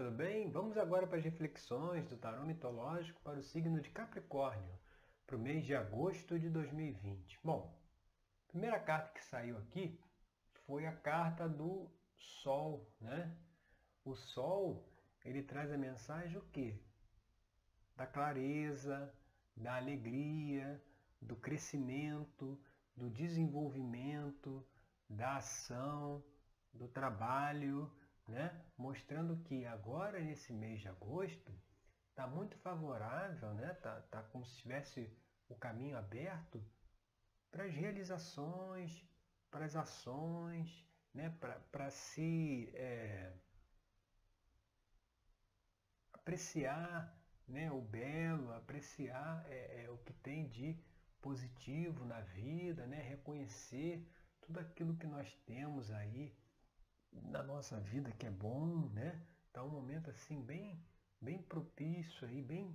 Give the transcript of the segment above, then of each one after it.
tudo bem? Vamos agora para as reflexões do tarô mitológico para o signo de Capricórnio, para o mês de agosto de 2020. Bom, a primeira carta que saiu aqui foi a carta do Sol, né? O Sol, ele traz a mensagem o quê? Da clareza, da alegria, do crescimento, do desenvolvimento, da ação, do trabalho, né? mostrando que agora nesse mês de agosto está muito favorável, né? tá, tá como se tivesse o caminho aberto para as realizações, para as ações, né? para se é, apreciar né? o belo, apreciar é, é, o que tem de positivo na vida, né? reconhecer tudo aquilo que nós temos aí na nossa vida que é bom, né? Tá um momento assim bem, bem propício aí, bem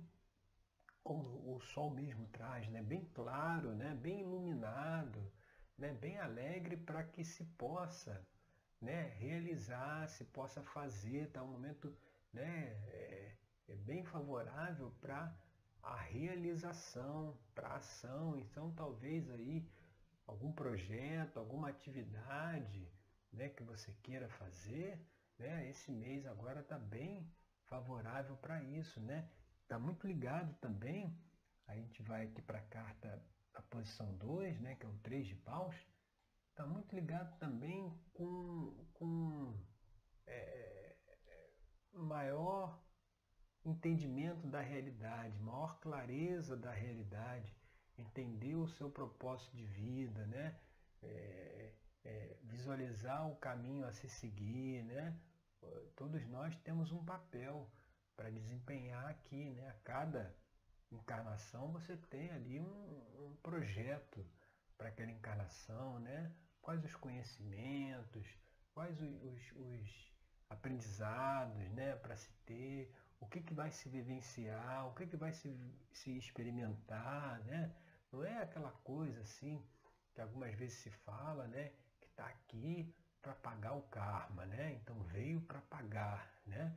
como o sol mesmo traz, né? Bem claro, né? Bem iluminado, né? Bem alegre para que se possa, né? Realizar, se possa fazer, tá um momento, né? É, é bem favorável para a realização, para a ação. Então talvez aí algum projeto, alguma atividade, né, que você queira fazer, né, esse mês agora está bem favorável para isso. Né? Está muito ligado também, a gente vai aqui para a carta, a posição 2, né, que é o 3 de paus, está muito ligado também com, com é, maior entendimento da realidade, maior clareza da realidade, entender o seu propósito de vida, né? É, é, visualizar o caminho a se seguir, né? Todos nós temos um papel para desempenhar aqui, né? A cada encarnação você tem ali um, um projeto para aquela encarnação, né? Quais os conhecimentos, quais os, os, os aprendizados, né? Para se ter, o que, que vai se vivenciar, o que, que vai se, se experimentar, né? Não é aquela coisa assim que algumas vezes se fala, né? Está aqui para pagar o karma, né? Então veio para pagar, né?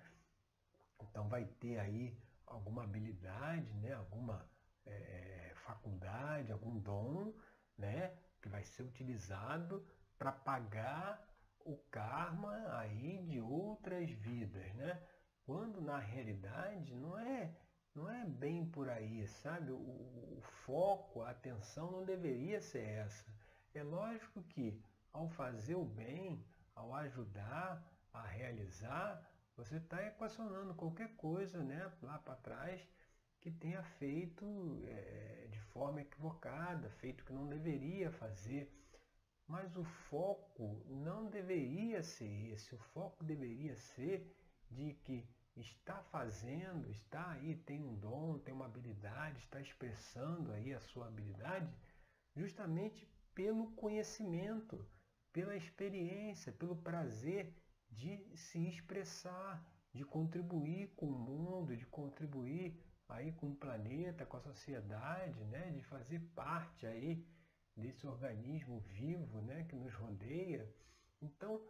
Então vai ter aí alguma habilidade, né? Alguma é, faculdade, algum dom, né? Que vai ser utilizado para pagar o karma aí de outras vidas, né? Quando na realidade não é não é bem por aí, sabe? O, o foco, a atenção não deveria ser essa. É lógico que ao fazer o bem, ao ajudar, a realizar, você está equacionando qualquer coisa né, lá para trás que tenha feito é, de forma equivocada, feito que não deveria fazer. Mas o foco não deveria ser esse, o foco deveria ser de que está fazendo, está aí, tem um dom, tem uma habilidade, está expressando aí a sua habilidade, justamente pelo conhecimento, pela experiência, pelo prazer de se expressar, de contribuir com o mundo, de contribuir aí com o planeta, com a sociedade, né? de fazer parte aí desse organismo vivo né? que nos rodeia. Então,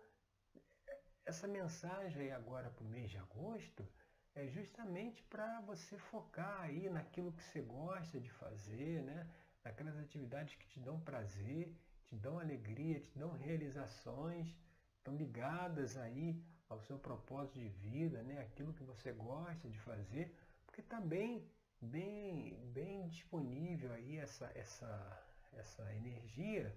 essa mensagem agora para o mês de agosto é justamente para você focar aí naquilo que você gosta de fazer, né? naquelas atividades que te dão prazer te dão alegria, te dão realizações, estão ligadas aí ao seu propósito de vida, né? aquilo que você gosta de fazer, porque está bem, bem, bem disponível aí essa, essa, essa energia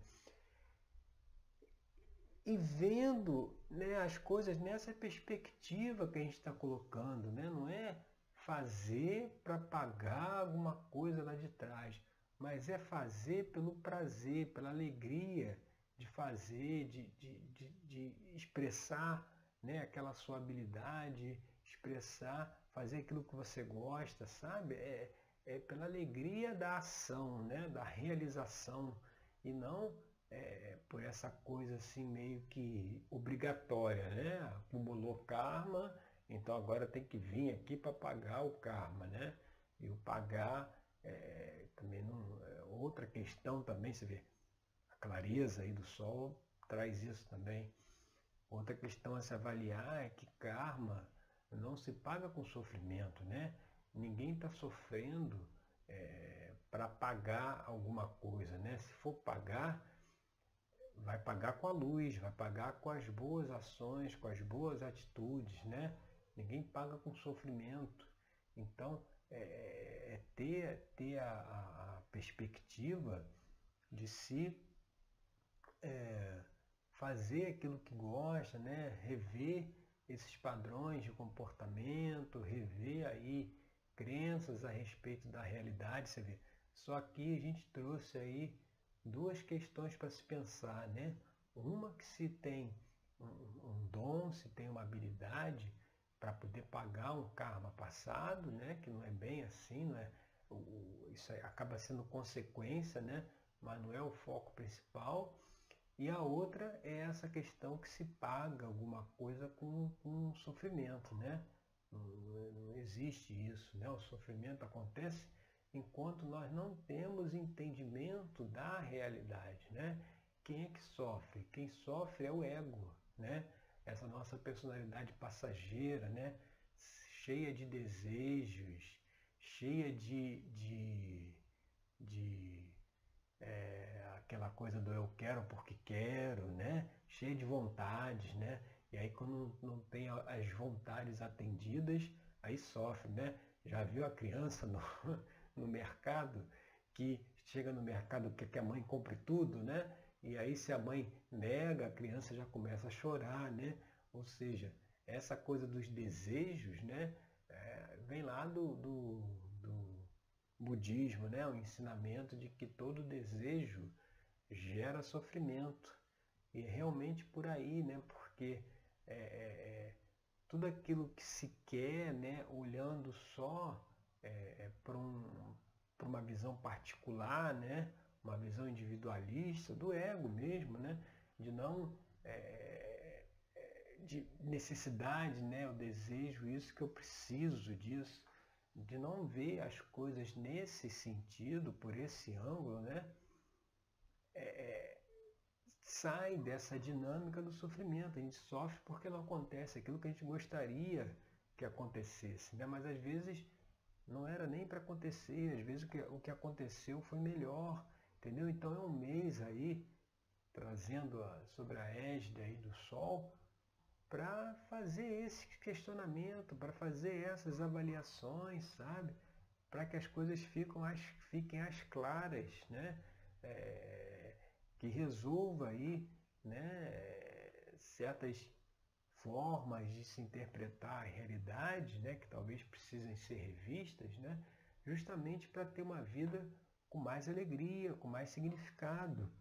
e vendo né, as coisas nessa perspectiva que a gente está colocando, né? não é fazer para pagar alguma coisa lá de trás, mas é fazer pelo prazer, pela alegria de fazer, de, de, de, de expressar né, aquela sua habilidade, expressar, fazer aquilo que você gosta, sabe? É, é pela alegria da ação, né, da realização, e não é, por essa coisa assim meio que obrigatória, né? Acumulou karma, então agora tem que vir aqui para pagar o karma, né? E o pagar é, também não, é outra questão também, você vê, a clareza aí do sol traz isso também. Outra questão a se avaliar é que karma não se paga com sofrimento, né? Ninguém está sofrendo é, para pagar alguma coisa, né? Se for pagar, vai pagar com a luz, vai pagar com as boas ações, com as boas atitudes, né? Ninguém paga com sofrimento. Então, é, é ter, ter a, a, perspectiva de se é, fazer aquilo que gosta, né? rever esses padrões de comportamento, rever aí crenças a respeito da realidade, você vê. Só que a gente trouxe aí duas questões para se pensar, né? Uma que se tem um, um dom, se tem uma habilidade para poder pagar um karma passado, né? Que não é bem assim, não é? O, isso acaba sendo consequência, né? Mas não é o foco principal. E a outra é essa questão que se paga alguma coisa com, com sofrimento, né? Não, não existe isso, né? O sofrimento acontece enquanto nós não temos entendimento da realidade, né? Quem é que sofre? Quem sofre é o ego, né? Essa nossa personalidade passageira, né? Cheia de desejos, cheia de, de, de é, aquela coisa do eu quero porque quero, né? Cheia de vontades, né? E aí quando não tem as vontades atendidas, aí sofre, né? Já viu a criança no, no mercado, que chega no mercado quer que a mãe compre tudo, né? E aí se a mãe nega, a criança já começa a chorar, né? Ou seja, essa coisa dos desejos, né? É, vem lá do, do, do budismo, né? O ensinamento de que todo desejo gera sofrimento. E é realmente por aí, né? Porque é, é, é tudo aquilo que se quer, né? Olhando só é, para um, uma visão particular, né? Uma visão individualista do ego mesmo, né? de não é, é, de necessidade, né? o desejo, isso que eu preciso disso, de não ver as coisas nesse sentido, por esse ângulo, né? É, é sai dessa dinâmica do sofrimento. A gente sofre porque não acontece aquilo que a gente gostaria que acontecesse, né? mas às vezes não era nem para acontecer, às vezes o que, o que aconteceu foi melhor, entendeu? Então é um mês aí, trazendo a, sobre a égide aí do Sol, para fazer esse questionamento, para fazer essas avaliações, sabe? Para que as coisas fiquem as, fiquem as claras, né? É, que resolva aí né, certas formas de se interpretar a realidade, né, que talvez precisem ser revistas, né, justamente para ter uma vida com mais alegria, com mais significado.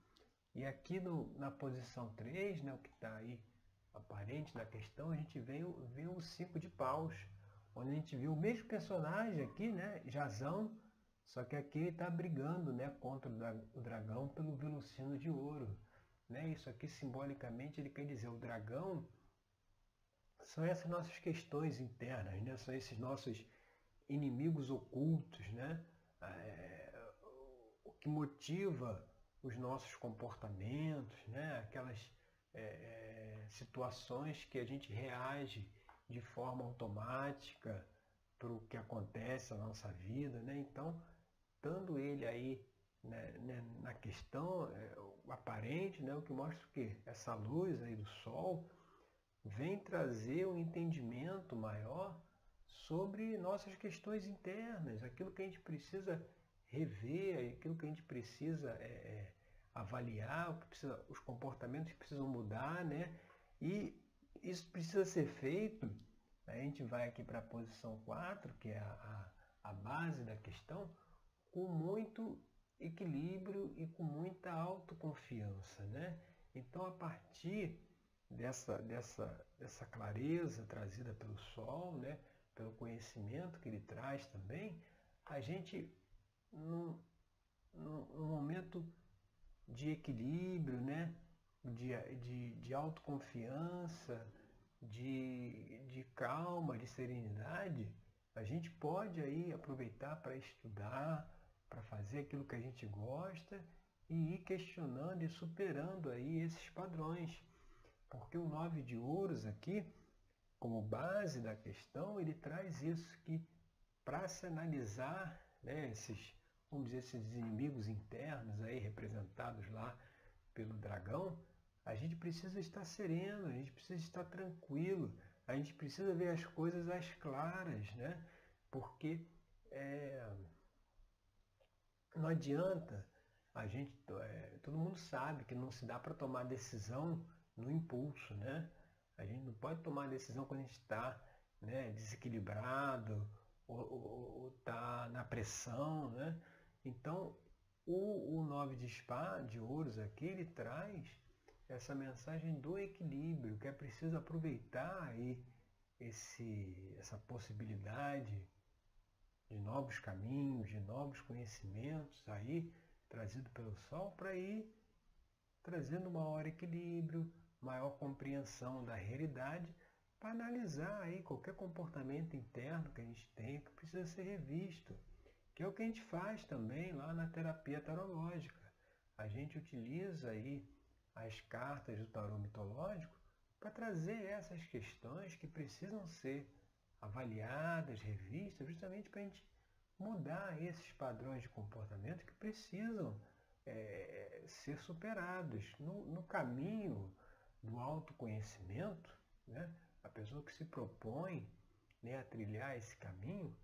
E aqui no, na posição 3, né, o que está aí aparente na questão, a gente vê, vê o cinco de paus, onde a gente viu o mesmo personagem aqui, né, Jazão, só que aqui ele está brigando né, contra o dragão pelo velocino de ouro. Né? Isso aqui simbolicamente ele quer dizer o dragão são essas nossas questões internas, né? são esses nossos inimigos ocultos, né? Que motiva os nossos comportamentos, né? aquelas é, é, situações que a gente reage de forma automática para o que acontece na nossa vida. Né? Então, estando ele aí né, né, na questão é, aparente, né, o que mostra o quê? Essa luz aí do sol vem trazer um entendimento maior sobre nossas questões internas, aquilo que a gente precisa rever, aquilo que a gente precisa é, é, avaliar, precisa, os comportamentos que precisam mudar, né? E isso precisa ser feito, a gente vai aqui para a posição 4, que é a, a, a base da questão, com muito equilíbrio e com muita autoconfiança, né? Então, a partir dessa, dessa, dessa clareza trazida pelo sol, né, pelo conhecimento que ele traz também, a gente, num, num momento de equilíbrio, né, de, de, de autoconfiança, de, de calma, de serenidade, a gente pode aí aproveitar para estudar, para fazer aquilo que a gente gosta e ir questionando e superando aí esses padrões. Porque o nove de ouros aqui como base da questão, ele traz isso que para se analisar né, esses, vamos dizer, esses inimigos internos aí representados lá pelo dragão, a gente precisa estar sereno, a gente precisa estar tranquilo, a gente precisa ver as coisas às claras, né? Porque é, não adianta a gente, é, todo mundo sabe que não se dá para tomar decisão no impulso, né? A gente não pode tomar decisão quando a gente está né, desequilibrado ou está na pressão, né? Então, o, o nove de espada, de ouros aqui, ele traz essa mensagem do equilíbrio, que é preciso aproveitar aí esse, essa possibilidade de novos caminhos, de novos conhecimentos aí trazido pelo Sol para ir trazendo maior equilíbrio, maior compreensão da realidade para analisar aí qualquer comportamento interno que a gente tem que precisa ser revisto, que é o que a gente faz também lá na terapia tarológica. A gente utiliza aí as cartas do tarô mitológico para trazer essas questões que precisam ser avaliadas, revistas, justamente para a gente mudar esses padrões de comportamento que precisam é, ser superados. No, no, caminho do autoconhecimento, né, a pessoa que se propõe né, a trilhar esse caminho,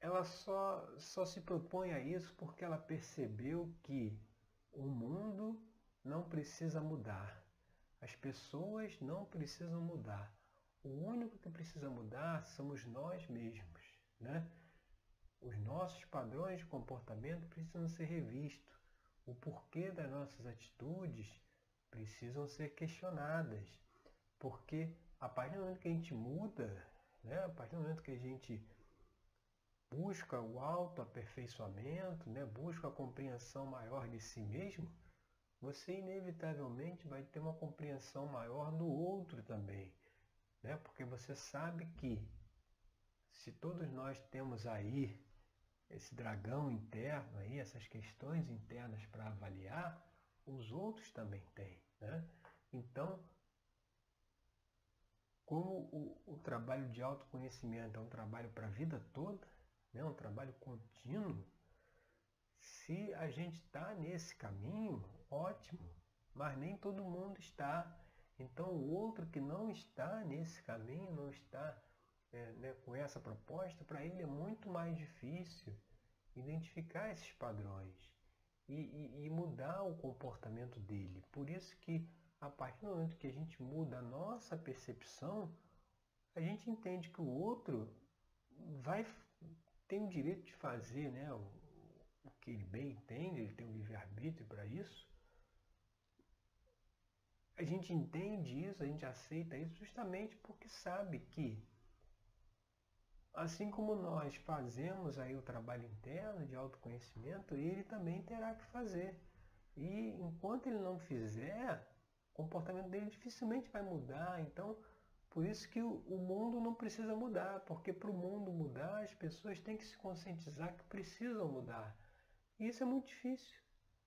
ela só, só se propõe a isso porque ela percebeu que o mundo não precisa mudar. As pessoas não precisam mudar. O único que precisa mudar somos nós mesmos. Né? Os nossos padrões de comportamento precisam ser revistos. O porquê das nossas atitudes precisam ser questionadas. Porque a partir do momento que a gente muda, né? a partir do momento que a gente busca o autoaperfeiçoamento, né? busca a compreensão maior de si mesmo, você inevitavelmente vai ter uma compreensão maior do outro também. Né? Porque você sabe que se todos nós temos aí esse dragão interno, aí, essas questões internas para avaliar, os outros também têm. Né? Então, como o, o, trabalho de autoconhecimento é um trabalho para a vida toda, né? um trabalho contínuo, se a gente está nesse caminho, ótimo, mas nem todo mundo está. Então o outro que não está nesse caminho, não está é, né, com essa proposta, para ele é muito mais difícil identificar esses padrões e, e, e, mudar o comportamento dele. Por isso que a partir do momento que a gente muda a nossa percepção, a gente entende que o outro vai tem o direito de fazer né, o, o que ele bem entende, ele tem o livre-arbítrio para isso. A gente entende isso, a gente aceita isso justamente porque sabe que Assim como nós fazemos aí o trabalho interno de autoconhecimento, ele também terá que fazer. E enquanto ele não fizer, o comportamento dele dificilmente vai mudar. Então, por isso que o mundo não precisa mudar, porque para o mundo mudar, as pessoas têm que se conscientizar que precisam mudar. E isso é muito difícil.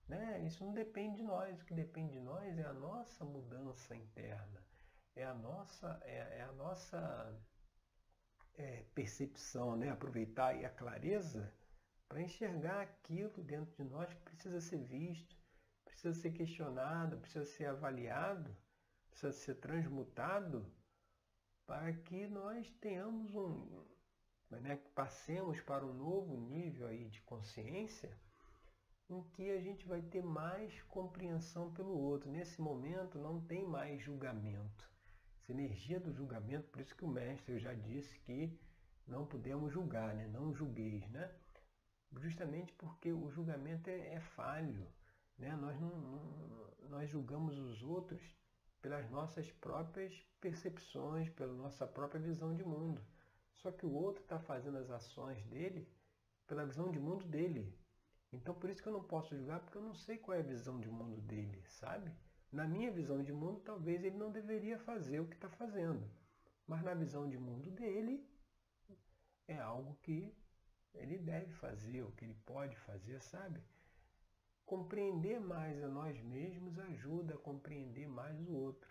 Né? Isso não depende de nós. O que depende de nós é a nossa mudança interna. É a nossa, é, é a nossa é, percepção, né? aproveitar a clareza para enxergar aquilo dentro de nós que precisa ser visto, precisa ser questionado, precisa ser avaliado, precisa ser transmutado para que nós tenhamos um, né, passemos para um novo nível aí de consciência em que a gente vai ter mais compreensão pelo outro. Nesse momento não tem mais julgamento essa energia do julgamento, por isso que o mestre já disse que não podemos julgar, né? não julgueis, né? justamente porque o julgamento é, é falho. Né? Nós, não, não, nós julgamos os outros pelas nossas próprias percepções, pela nossa própria visão de mundo. Só que o outro está fazendo as ações dele pela visão de mundo dele. Então por isso que eu não posso julgar, porque eu não sei qual é a visão de mundo dele, sabe? Na minha visão de mundo, talvez ele não deveria fazer o que está fazendo. Mas na visão de mundo dele, é algo que ele deve fazer, o que ele pode fazer, sabe? Compreender mais a nós mesmos ajuda a compreender mais o outro.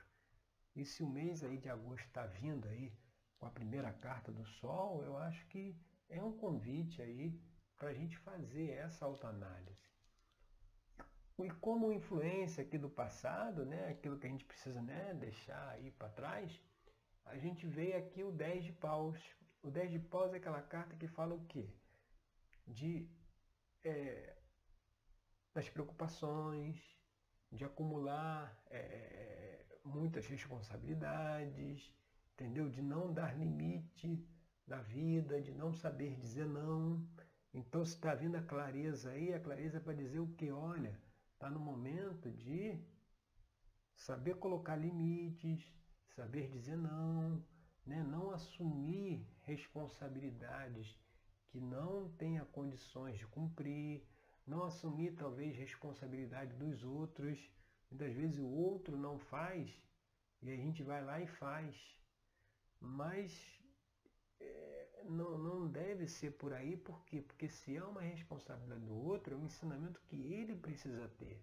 E se o mês aí de agosto está vindo aí com a primeira carta do Sol, eu acho que é um convite aí para a gente fazer essa autoanálise. E como influência aqui do passado, né, aquilo que a gente precisa né, deixar aí para trás, a gente vê aqui o 10 de paus. O 10 de paus é aquela carta que fala o quê? De, é, das preocupações, de acumular é, muitas responsabilidades, entendeu? De não dar limite na vida, de não saber dizer não. Então, se está vindo a clareza aí, a clareza é para dizer o que? Olha, está no momento de saber colocar limites, saber dizer não, né? não assumir responsabilidades que não tenha condições de cumprir, não assumir talvez responsabilidade dos outros. Muitas vezes o outro não faz e a gente vai lá e faz. Mas é, não, não deve ser por aí, por quê? Porque se é uma responsabilidade do outro, é um ensinamento que ele precisa ter.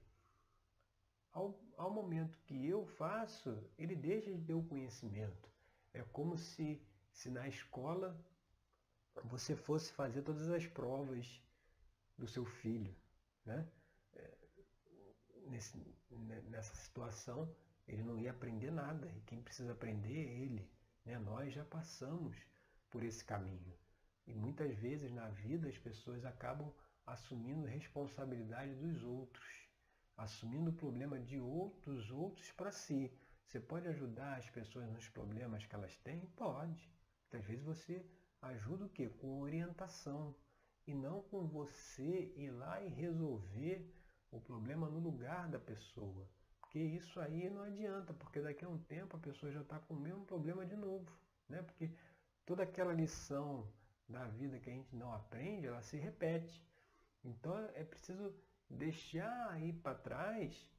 Ao, ao momento que eu faço, ele deixa de ter o conhecimento. É como se, se na escola você fosse fazer todas as provas do seu filho. Né? É, nesse, nessa situação, ele não ia aprender nada. E quem precisa aprender é ele. Né? Nós já passamos por esse caminho. E muitas vezes na vida as pessoas acabam assumindo responsabilidade dos outros, assumindo o problema de outros outros para si. Você pode ajudar as pessoas nos problemas que elas têm? Pode. Muitas vezes você ajuda o quê? Com orientação. E não com você ir lá e resolver o problema no lugar da pessoa. Porque isso aí não adianta, porque daqui a um tempo a pessoa já está com o mesmo problema de novo. Né? Porque toda aquela lição da vida que a gente não aprende, ela se repete. Então é preciso deixar aí para trás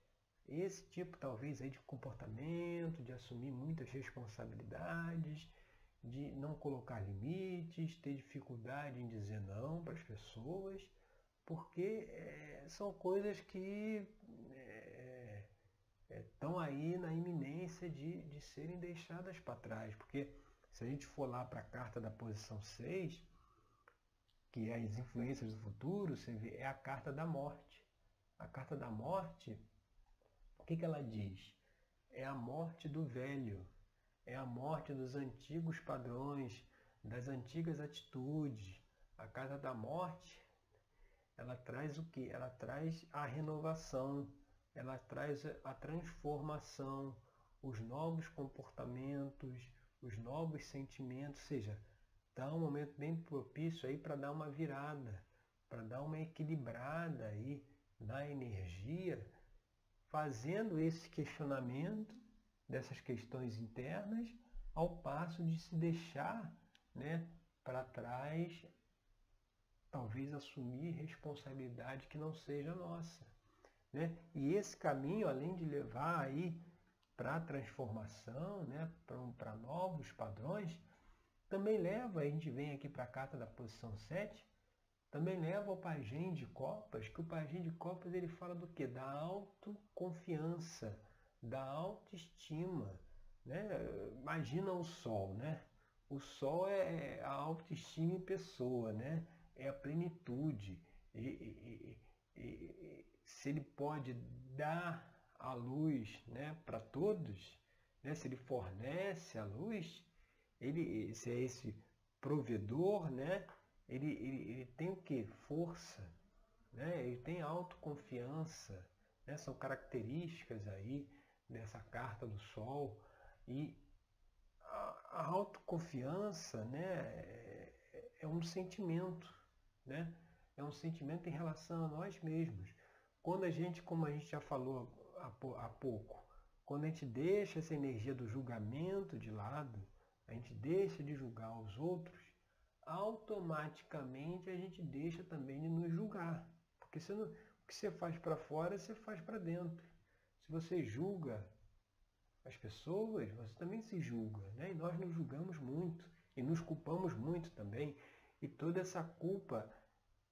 esse tipo talvez aí de comportamento, de assumir muitas responsabilidades, de não colocar limites, ter dificuldade em dizer não para as pessoas, porque é, são coisas que estão é, é, aí na iminência de, de serem deixadas para trás. Porque se a gente for lá para a carta da posição 6, que é as influências do futuro, você vê, é a carta da morte. A carta da morte, o que, que ela diz? É a morte do velho, é a morte dos antigos padrões, das antigas atitudes. A carta da morte, ela traz o que? Ela traz a renovação, ela traz a transformação, os novos comportamentos, os novos sentimentos, ou seja, dá um momento bem propício aí para dar uma virada, para dar uma equilibrada aí na energia, fazendo esse questionamento dessas questões internas, ao passo de se deixar né, para trás, talvez assumir responsabilidade que não seja nossa. Né? E esse caminho, além de levar aí para a transformação, né, para novos padrões, também leva, a gente vem aqui para a carta da posição 7, também leva ao pajem de copas, que o pajem de copas ele fala do que? Da autoconfiança, da autoestima. Né? Imagina o sol, né? O sol é a autoestima em pessoa, né? é a plenitude. E, e, e, se ele pode dar a luz né, para todos, né, se ele fornece a luz, ele, se é esse provedor, né, ele, ele, ele tem o que? Força, né, ele tem autoconfiança, né, são características aí dessa carta do Sol. E a, a autoconfiança né, é, é um sentimento, né? é um sentimento em relação a nós mesmos. Quando a gente, como a gente já falou há pouco, quando a gente deixa essa energia do julgamento de lado, a gente deixa de julgar os outros, automaticamente a gente deixa também de nos julgar. Porque o que você faz para fora, você faz para dentro. Se você julga as pessoas, você também se julga. Né? E nós nos julgamos muito e nos culpamos muito também. E toda essa culpa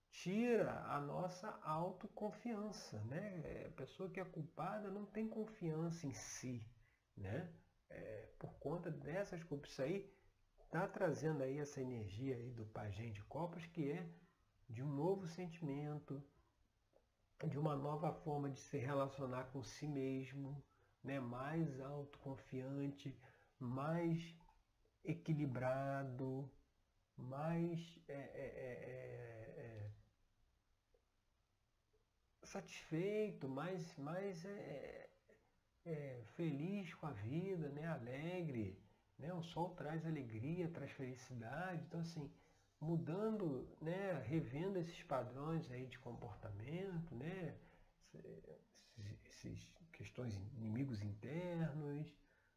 tira a nossa autoconfiança, né? A pessoa que é culpada não tem confiança em si, né? é, por conta dessas culpas. Aí está trazendo aí essa energia aí do pajem de copas, que é de um novo sentimento, de uma nova forma de se relacionar com si mesmo, né? mais autoconfiante, mais equilibrado, mais é, é, é, é satisfeito, mais, mais é, é, feliz com a vida, né? alegre. Né? O sol traz alegria, traz felicidade. Então, assim, mudando, né? revendo esses padrões aí de comportamento, né? esses questões inimigos internos,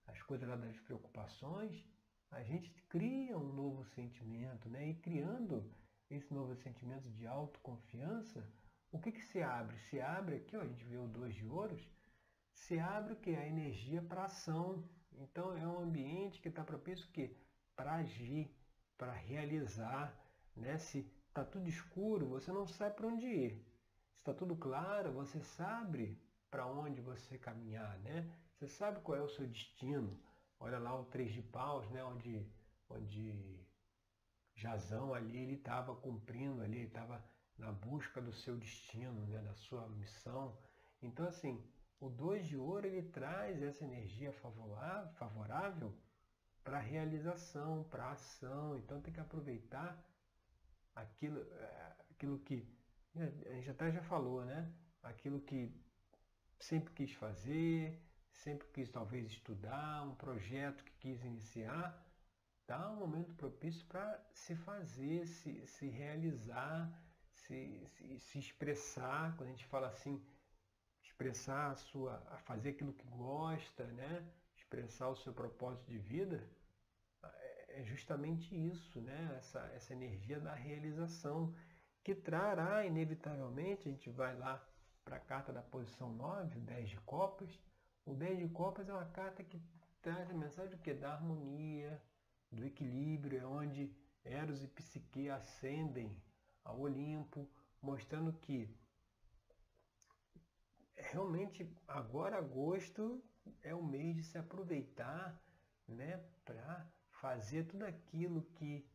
as coisas lá das preocupações, a gente cria um novo sentimento, né? E criando esse novo sentimento de autoconfiança, o que, que se abre? Se abre aqui, ó, a gente vê o dois de ouros, se abre o que? A energia para ação. Então é um ambiente que está propício que para agir, para realizar. Né? Se está tudo escuro, você não sabe para onde ir. Se está tudo claro, você sabe para onde você caminhar. Né? Você sabe qual é o seu destino. Olha lá o três de paus, né? onde, onde Jazão ali ele estava cumprindo ali, ele estava na busca do seu destino, né, da sua missão. Então, assim, o dois de ouro ele traz essa energia favorável para realização, para ação. Então, tem que aproveitar aquilo, é, aquilo que né, a gente até já falou, né? Aquilo que sempre quis fazer, sempre quis talvez estudar, um projeto que quis iniciar, dá um momento propício para se fazer, se, se realizar se, se, se expressar, quando a gente fala assim, expressar a sua, a fazer aquilo que gosta, né? expressar o seu propósito de vida, é, justamente isso, né? essa, essa energia da realização, que trará inevitavelmente, a gente vai lá para a carta da posição 9, o 10 de copas, o 10 de copas é uma carta que traz a mensagem do que? Da harmonia, do equilíbrio, é onde Eros e Psique ascendem ao Olimpo, mostrando que realmente agora agosto é o mês de se aproveitar né, para fazer tudo aquilo que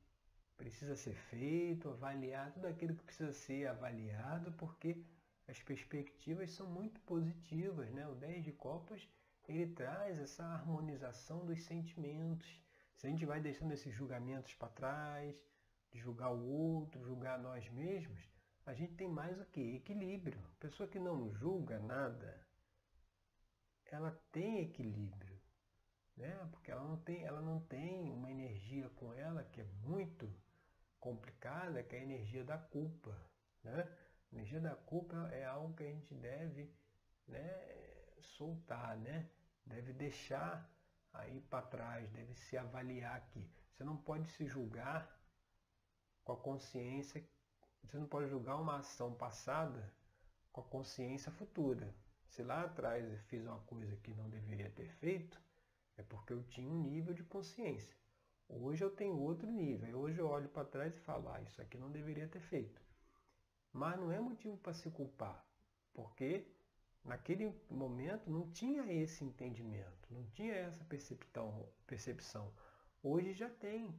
precisa ser feito, avaliar tudo aquilo que precisa ser avaliado, porque as perspectivas são muito positivas. Né? O 10 de Copas ele traz essa harmonização dos sentimentos. Se a gente vai deixando esses julgamentos para trás, julgar o outro, julgar nós mesmos, a gente tem mais o que? Equilíbrio. Pessoa que não julga nada, ela tem equilíbrio. Né? Porque ela não, tem, ela não tem uma energia com ela que é muito complicada, que é a energia da culpa. Né? A energia da culpa é algo que a gente deve né, soltar, né? deve deixar aí para trás, deve se avaliar aqui. Você não pode se julgar com a consciência. Você não pode julgar uma ação passada com a consciência futura. Se lá atrás eu fiz uma coisa que não deveria ter feito, é porque eu tinha um nível de consciência. Hoje eu tenho outro nível. Hoje eu olho para trás e falo, ah, isso aqui não deveria ter feito. Mas não é motivo para se culpar, porque naquele momento não tinha esse entendimento, não tinha essa percepção. Hoje já tem.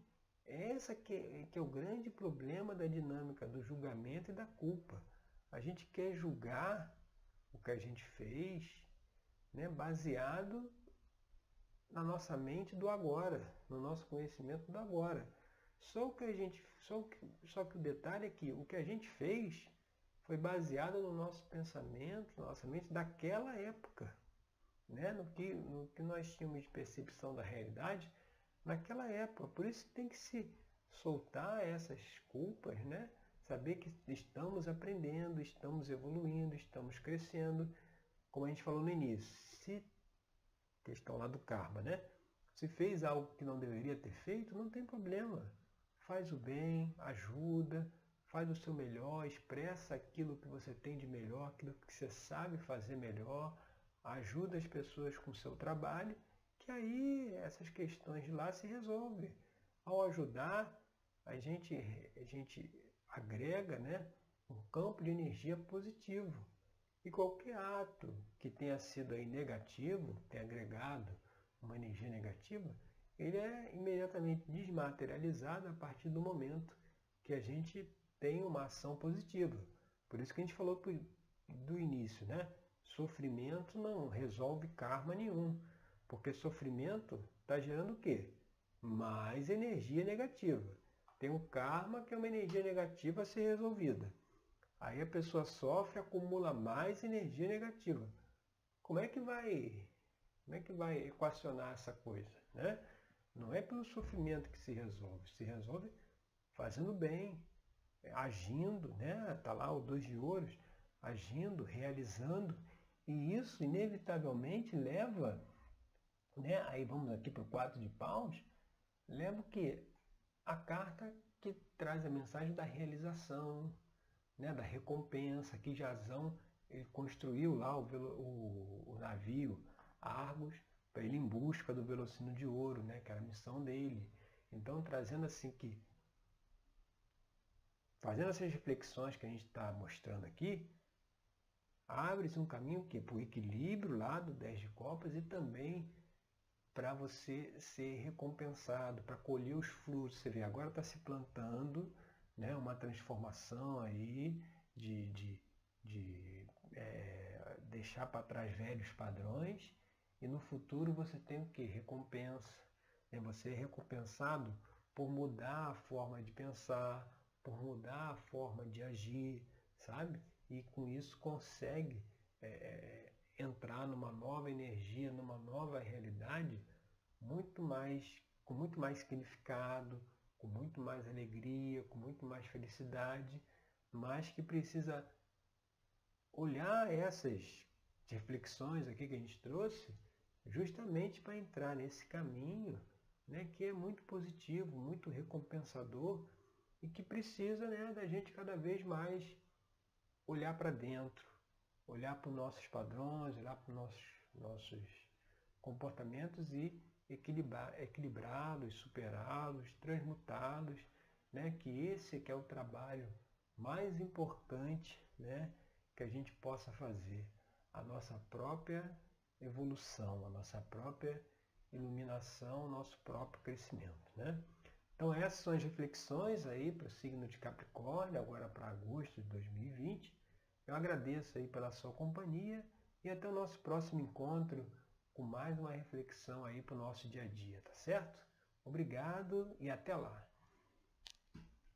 Essa que, que é o grande problema da dinâmica do julgamento e da culpa. A gente quer julgar o que a gente fez né, baseado na nossa mente do agora, no nosso conhecimento do agora. Só que a gente, só que, só que o detalhe é que o que a gente fez foi baseado no nosso pensamento, na nossa mente daquela época, né? no, que, no que nós tínhamos de percepção da realidade naquela época. Por isso tem que se soltar essas culpas, né? Saber que estamos aprendendo, estamos evoluindo, estamos crescendo. Como a gente falou no início, se questão lá do karma, né? Se fez algo que não deveria ter feito, não tem problema. Faz o bem, ajuda, faz o seu melhor, expressa aquilo que você tem de melhor, aquilo que você sabe fazer melhor, ajuda as pessoas com o seu trabalho que aí essas questões de lá se resolvem. Ao ajudar, a gente, a gente agrega né, um campo de energia positivo. E qualquer ato que tenha sido aí negativo, tenha agregado uma energia negativa, ele é imediatamente desmaterializado a partir do momento que a gente tem uma ação positiva. Por isso que a gente falou do início, né? Sofrimento não resolve karma nenhum, porque sofrimento está gerando o quê? Mais energia negativa. Tem o karma que é uma energia negativa a ser resolvida. Aí a pessoa sofre, acumula mais energia negativa. Como é que vai, como é que vai equacionar essa coisa, né? Não é pelo sofrimento que se resolve, se resolve fazendo bem, agindo, né? Tá lá o dois de ouros, agindo, realizando, e isso inevitavelmente leva, né? Aí vamos aqui para o quatro de paus, leva o que? A carta que traz a mensagem da realização, né? da recompensa, que Jazão ele construiu lá o, o, o navio Argos para ele em busca do velocino de ouro, né? que era a missão dele. Então trazendo assim que Fazendo essas reflexões que a gente está mostrando aqui, abre-se um caminho para o equilíbrio lá do 10 de copas e também para você ser recompensado, para colher os frutos. Você vê, agora está se plantando né, uma transformação aí de, de, de é, deixar para trás velhos padrões e no futuro você tem o que? Recompensa. Né? Você é recompensado por mudar a forma de pensar, por mudar a forma de agir, sabe? E com isso consegue é, entrar numa nova energia, numa nova realidade muito mais, com muito mais significado, com muito mais alegria, com muito mais felicidade, mas que precisa olhar essas reflexões aqui que a gente trouxe justamente para entrar nesse caminho né, que é muito positivo, muito recompensador e que precisa né, da gente cada vez mais olhar para dentro, olhar para os nossos padrões, olhar para os nossos, nossos comportamentos e equilibrá-los, superá-los, transmutá-los, né? que esse que é o trabalho mais importante né? que a gente possa fazer, a nossa própria evolução, a nossa própria iluminação, o nosso próprio crescimento. Né? Então essas são as reflexões aí para o signo de Capricórnio, agora para agosto de 2020. Eu agradeço aí pela sua companhia e até o nosso próximo encontro com mais uma reflexão aí para o nosso dia a dia, tá certo? Obrigado e até lá!